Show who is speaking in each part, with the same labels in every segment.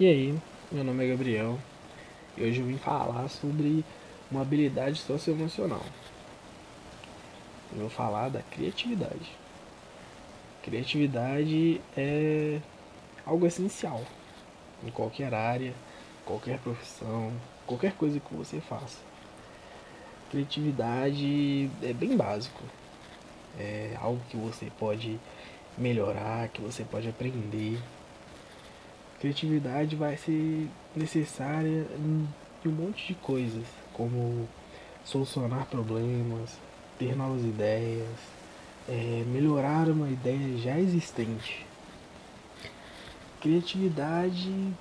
Speaker 1: E aí, meu nome é Gabriel e hoje eu vim falar sobre uma habilidade socioemocional. Eu vou falar da criatividade. Criatividade é algo essencial em qualquer área, qualquer profissão, qualquer coisa que você faça. Criatividade é bem básico. É algo que você pode melhorar, que você pode aprender criatividade vai ser necessária em um monte de coisas, como solucionar problemas, ter novas ideias, é, melhorar uma ideia já existente. Criatividade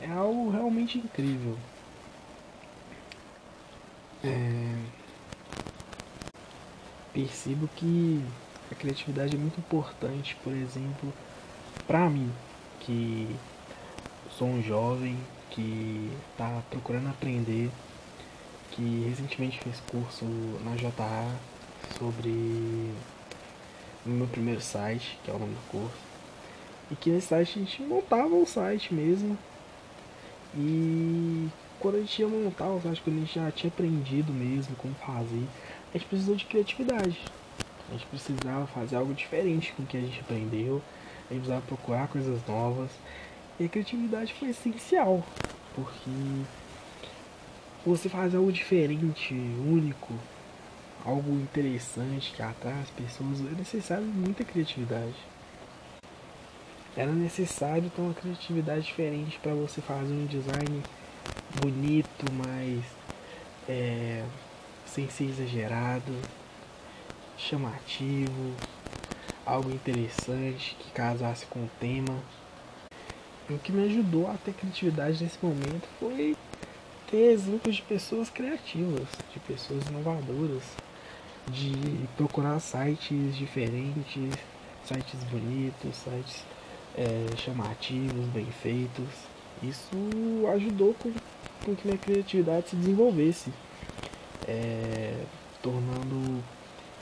Speaker 1: é algo realmente incrível. É, percebo que a criatividade é muito importante, por exemplo, para mim que sou um jovem que está procurando aprender, que recentemente fez curso na JA sobre o meu primeiro site, que é o nome do curso, e que nesse site a gente montava o site mesmo. E quando a gente ia montar o site, quando a gente já tinha aprendido mesmo como fazer, a gente precisou de criatividade. A gente precisava fazer algo diferente com o que a gente aprendeu a gente precisava procurar coisas novas. E a criatividade foi essencial, porque você faz algo diferente, único, algo interessante que atrai as pessoas, é necessário muita criatividade. Era necessário ter uma criatividade diferente para você fazer um design bonito, mas é, sem ser exagerado, chamativo, algo interessante que casasse com o tema. E o que me ajudou a ter criatividade nesse momento foi ter exemplos de pessoas criativas, de pessoas inovadoras, de procurar sites diferentes, sites bonitos, sites é, chamativos, bem feitos. Isso ajudou com, com que minha criatividade se desenvolvesse, é, tornando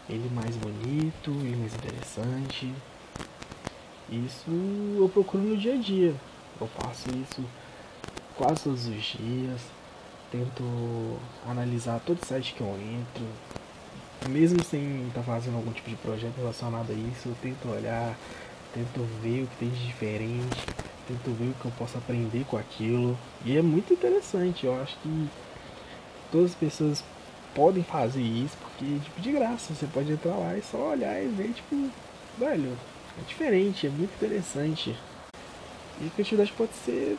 Speaker 1: ele mais bonito e mais interessante. Isso eu procuro no dia a dia. Eu faço isso quase todos os dias. Tento analisar todo site que eu entro. Mesmo sem estar fazendo algum tipo de projeto relacionado a isso, eu tento olhar, tento ver o que tem de diferente, tento ver o que eu posso aprender com aquilo. E é muito interessante, eu acho que todas as pessoas podem fazer isso, porque, tipo, de graça, você pode entrar lá e só olhar e ver, tipo, velho, é diferente, é muito interessante. E a criatividade pode ser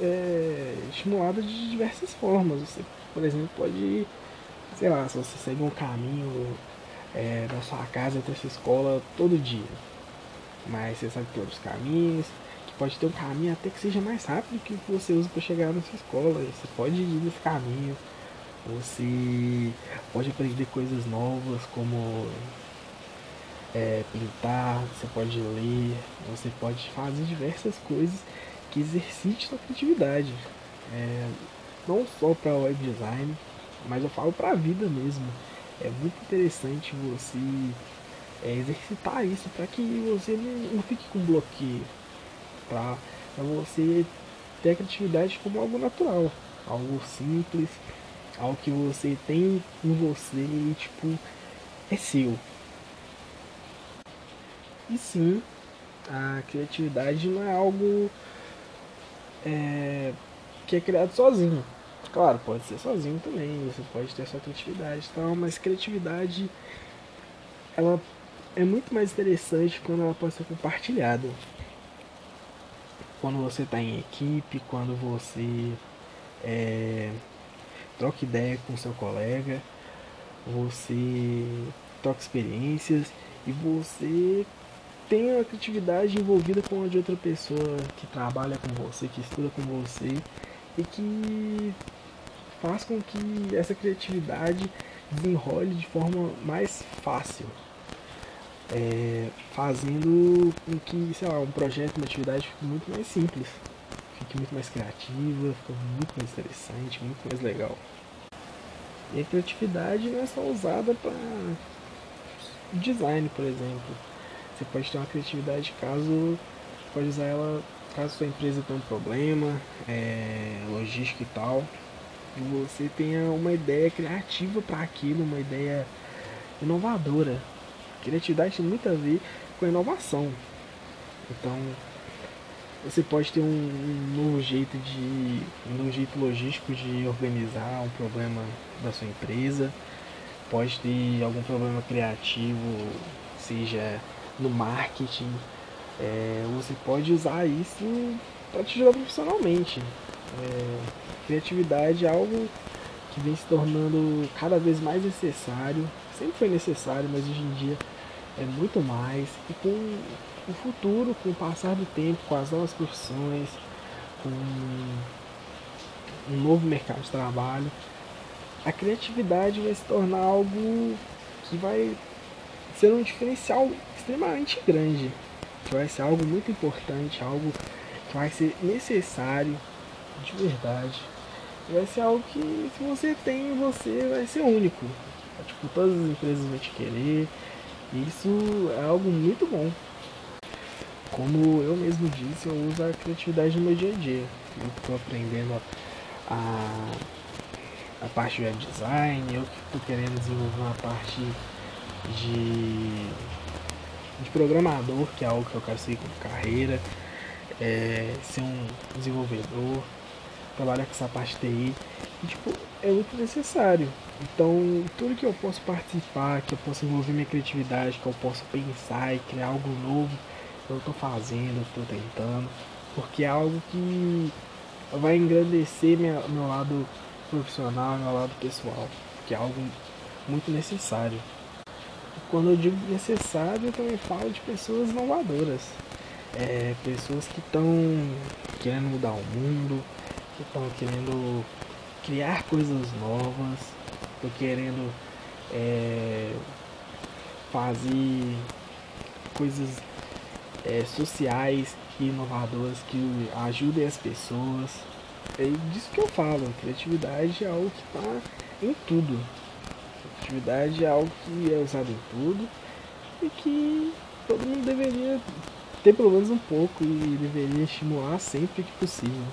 Speaker 1: é, estimulada de diversas formas. Você, por exemplo, pode, sei lá, se você segue um caminho é, da sua casa até sua escola todo dia, mas você sabe que tem outros caminhos, que pode ter um caminho até que seja mais rápido que o que você usa para chegar na sua escola. E você pode ir nesse caminho você pode aprender coisas novas como é, pintar, você pode ler, você pode fazer diversas coisas que exercite sua criatividade. É, não só para web design, mas eu falo para a vida mesmo. É muito interessante você é, exercitar isso para que você não, não, fique com bloqueio, para você ter a criatividade como algo natural, algo simples algo que você tem em você e tipo é seu. E sim, a criatividade não é algo é, que é criado sozinho. Claro, pode ser sozinho também, você pode ter sua criatividade e tal, mas criatividade ela é muito mais interessante quando ela pode ser compartilhada. Quando você está em equipe, quando você é, troca ideia com seu colega, você troca experiências e você tem a criatividade envolvida com a de outra pessoa que trabalha com você, que estuda com você e que faz com que essa criatividade desenrole de forma mais fácil. É, fazendo com que, sei lá, um projeto, uma atividade fique muito mais simples muito mais criativa, fica muito mais interessante, muito mais legal. E a criatividade não é só usada para design, por exemplo. Você pode ter uma criatividade caso pode usar ela caso sua empresa tenha um problema, é, logístico e tal, e você tenha uma ideia criativa para aquilo, uma ideia inovadora. Criatividade tem muito a ver com inovação. Então, você pode ter um, um, novo jeito de um novo jeito logístico de organizar um problema da sua empresa. Pode ter algum problema criativo seja no marketing. É, você pode usar isso para te ajudar profissionalmente. É, criatividade é algo que vem se tornando cada vez mais necessário. Sempre foi necessário mas hoje em dia é muito mais e com o futuro, com o passar do tempo, com as novas profissões, com um novo mercado de trabalho, a criatividade vai se tornar algo que vai ser um diferencial extremamente grande, que vai ser algo muito importante, algo que vai ser necessário de verdade. Vai ser algo que se você tem, você vai ser único. Tipo, todas as empresas vão te querer. Isso é algo muito bom. Como eu mesmo disse, eu uso a criatividade no meu dia a dia. Eu estou aprendendo a, a parte de web design, eu estou querendo desenvolver uma parte de, de programador, que é algo que eu quero seguir como carreira, é, ser um desenvolvedor, trabalhar com essa parte de TI. E, tipo, é muito necessário. Então, tudo que eu posso participar, que eu posso envolver minha criatividade, que eu posso pensar e criar algo novo, eu estou fazendo, estou tentando, porque é algo que vai engrandecer minha, meu lado profissional, meu lado pessoal, que é algo muito necessário. Quando eu digo necessário, eu também falo de pessoas inovadoras, é, pessoas que estão querendo mudar o mundo, que estão querendo criar coisas novas, querendo é, fazer coisas é, sociais e inovadoras que ajudem as pessoas. É disso que eu falo, criatividade é algo que está em tudo. Criatividade é algo que é usado em tudo e que todo mundo deveria ter pelo menos um pouco e deveria estimular sempre que possível.